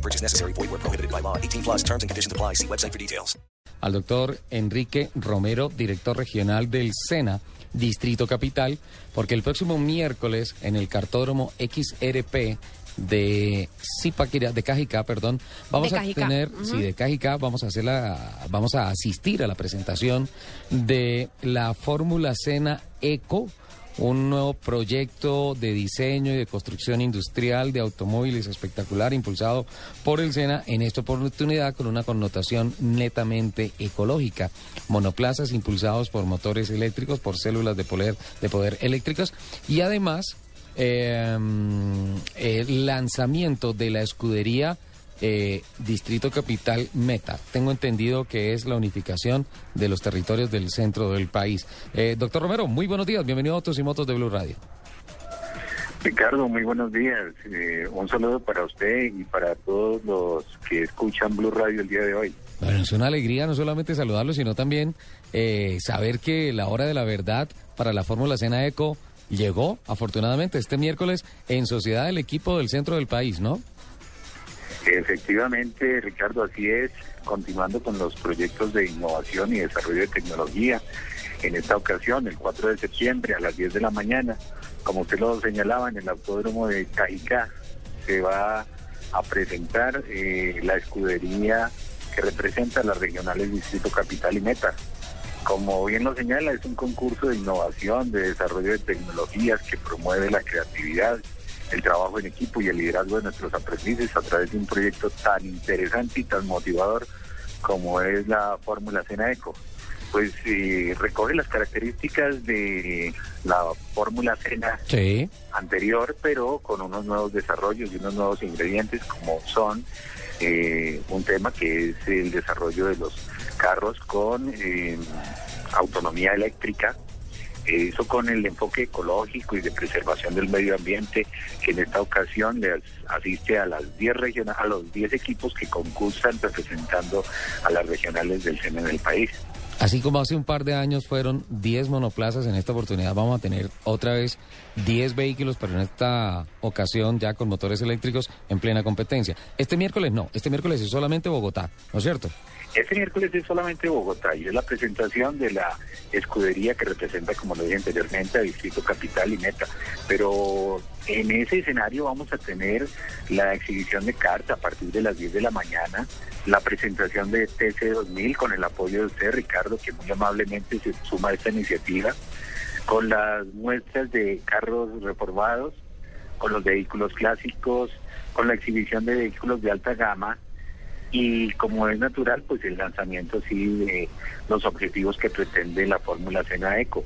No purchase necessary. Void where prohibited by law. 18 plus terms and conditions apply. See website for details. Al doctor Enrique Romero, director regional del SENA, Distrito Capital, porque el próximo miércoles en el cartódromo XRP de Zipaquirá, de Cajicá, perdón, vamos De a Cajicá. tener, Ujú. sí, de Cajicá, vamos a hacer la, vamos a asistir a la presentación de la Fórmula Sena Eco, un nuevo proyecto de diseño y de construcción industrial de automóviles espectacular impulsado por el SENA en esta oportunidad con una connotación netamente ecológica. Monoplazas impulsados por motores eléctricos, por células de poder, de poder eléctricas y además eh, el lanzamiento de la escudería eh, Distrito Capital Meta. Tengo entendido que es la unificación de los territorios del centro del país. Eh, doctor Romero, muy buenos días. Bienvenido a Autos y Motos de Blue Radio. Ricardo, muy buenos días. Eh, un saludo para usted y para todos los que escuchan Blue Radio el día de hoy. Bueno, es una alegría no solamente saludarlo, sino también eh, saber que la hora de la verdad para la Fórmula Cena Eco llegó, afortunadamente, este miércoles en sociedad del equipo del centro del país, ¿no? Efectivamente, Ricardo, así es. Continuando con los proyectos de innovación y desarrollo de tecnología. En esta ocasión, el 4 de septiembre a las 10 de la mañana, como usted lo señalaba, en el autódromo de Cajicá, se va a presentar eh, la escudería que representa las regionales Distrito Capital y Meta. Como bien lo señala, es un concurso de innovación, de desarrollo de tecnologías que promueve la creatividad, el trabajo en equipo y el liderazgo de nuestros aprendices a través de un proyecto tan interesante y tan motivador como es la Fórmula Cena Eco. Pues eh, recoge las características de la Fórmula Cena Sí. anterior, pero con unos nuevos desarrollos y unos nuevos ingredientes como son eh, un tema que es el desarrollo de los carros con eh, autonomía eléctrica, eso con el enfoque ecológico y de preservación del medio ambiente, que en esta ocasión le as- asiste a las 10 regiona- a los 10 equipos que concursan representando a las regionales del SENA en el país. Así como hace un par de años fueron 10 monoplazas, en esta oportunidad vamos a tener otra vez 10 vehículos, pero en esta ocasión ya con motores eléctricos en plena competencia. Este miércoles no, este miércoles es solamente Bogotá, ¿no es cierto? Este miércoles es solamente Bogotá y es la presentación de la escudería que representa, como lo dije anteriormente, a Distrito Capital y Meta. Pero en ese escenario vamos a tener la exhibición de carta a partir de las 10 de la mañana, la presentación de TC2000 con el apoyo de usted, Ricardo, que muy amablemente se suma a esta iniciativa, con las muestras de carros reformados, con los vehículos clásicos, con la exhibición de vehículos de alta gama y como es natural, pues el lanzamiento sí de los objetivos que pretende la Fórmula Cena Eco.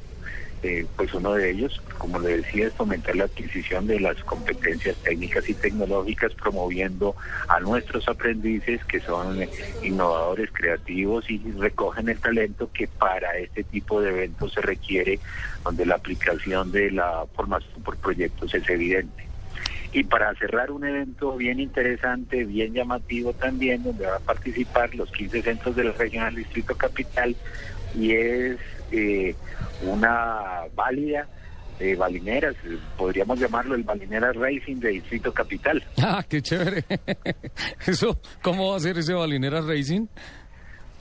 Pues uno de ellos, como le decía, es fomentar la adquisición de las competencias técnicas y tecnológicas, promoviendo a nuestros aprendices que son innovadores, creativos y recogen el talento que para este tipo de eventos se requiere, donde la aplicación de la formación por proyectos es evidente. Y para cerrar un evento bien interesante, bien llamativo también, donde van a participar los 15 centros de la regional Distrito Capital, y es eh, una válida de balineras, eh, podríamos llamarlo el Balinera Racing de Distrito Capital. Ah, qué chévere. Eso, ¿cómo va a ser ese Balinera Racing?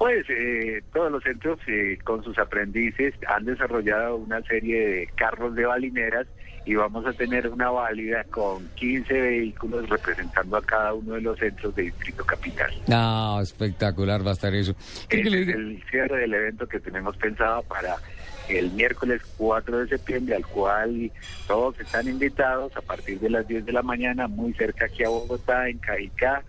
Pues eh, todos los centros eh, con sus aprendices han desarrollado una serie de carros de balineras y vamos a tener una válida con 15 vehículos representando a cada uno de los centros de Distrito Capital. No, espectacular va a estar eso. ¿Qué es diga? el cierre del evento que tenemos pensado para el miércoles 4 de septiembre, al cual todos están invitados a partir de las 10 de la mañana, muy cerca aquí a Bogotá, en Cajicá,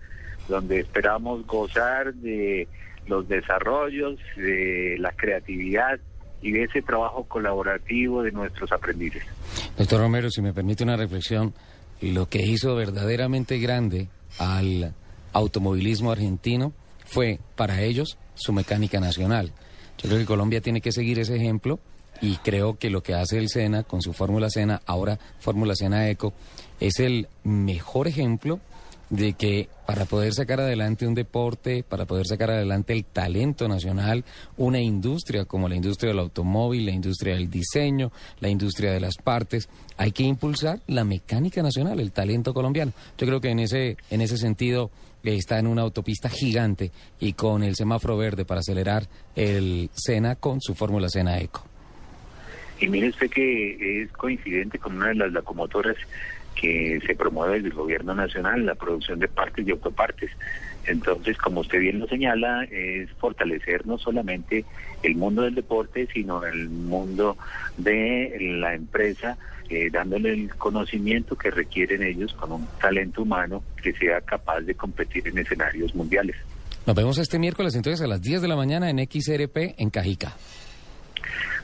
donde esperamos gozar de los desarrollos, de la creatividad y de ese trabajo colaborativo de nuestros aprendices. Doctor Romero, si me permite una reflexión, lo que hizo verdaderamente grande al automovilismo argentino fue para ellos su mecánica nacional. Yo creo que Colombia tiene que seguir ese ejemplo y creo que lo que hace el SENA con su Fórmula SENA, ahora Fórmula SENA Eco, es el mejor ejemplo de que para poder sacar adelante un deporte, para poder sacar adelante el talento nacional, una industria como la industria del automóvil, la industria del diseño, la industria de las partes, hay que impulsar la mecánica nacional, el talento colombiano. Yo creo que en ese, en ese sentido eh, está en una autopista gigante y con el semáforo verde para acelerar el SENA con su fórmula SENA Eco. Y mire usted que es coincidente con una de las locomotoras que se promueve desde el gobierno nacional, la producción de partes y autopartes. Entonces, como usted bien lo señala, es fortalecer no solamente el mundo del deporte, sino el mundo de la empresa, eh, dándole el conocimiento que requieren ellos con un talento humano que sea capaz de competir en escenarios mundiales. Nos vemos este miércoles entonces a las 10 de la mañana en XRP en Cajica.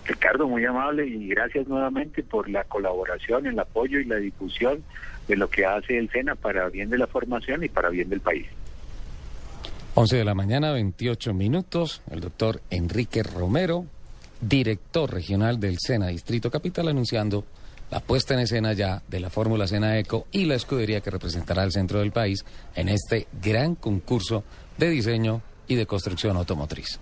Ricardo, muy amable y gracias nuevamente por la colaboración, el apoyo y la difusión de lo que hace el SENA para bien de la formación y para bien del país. 11 de la mañana, 28 minutos. El doctor Enrique Romero, director regional del SENA Distrito Capital, anunciando la puesta en escena ya de la Fórmula SENA Eco y la escudería que representará el centro del país en este gran concurso de diseño y de construcción automotriz.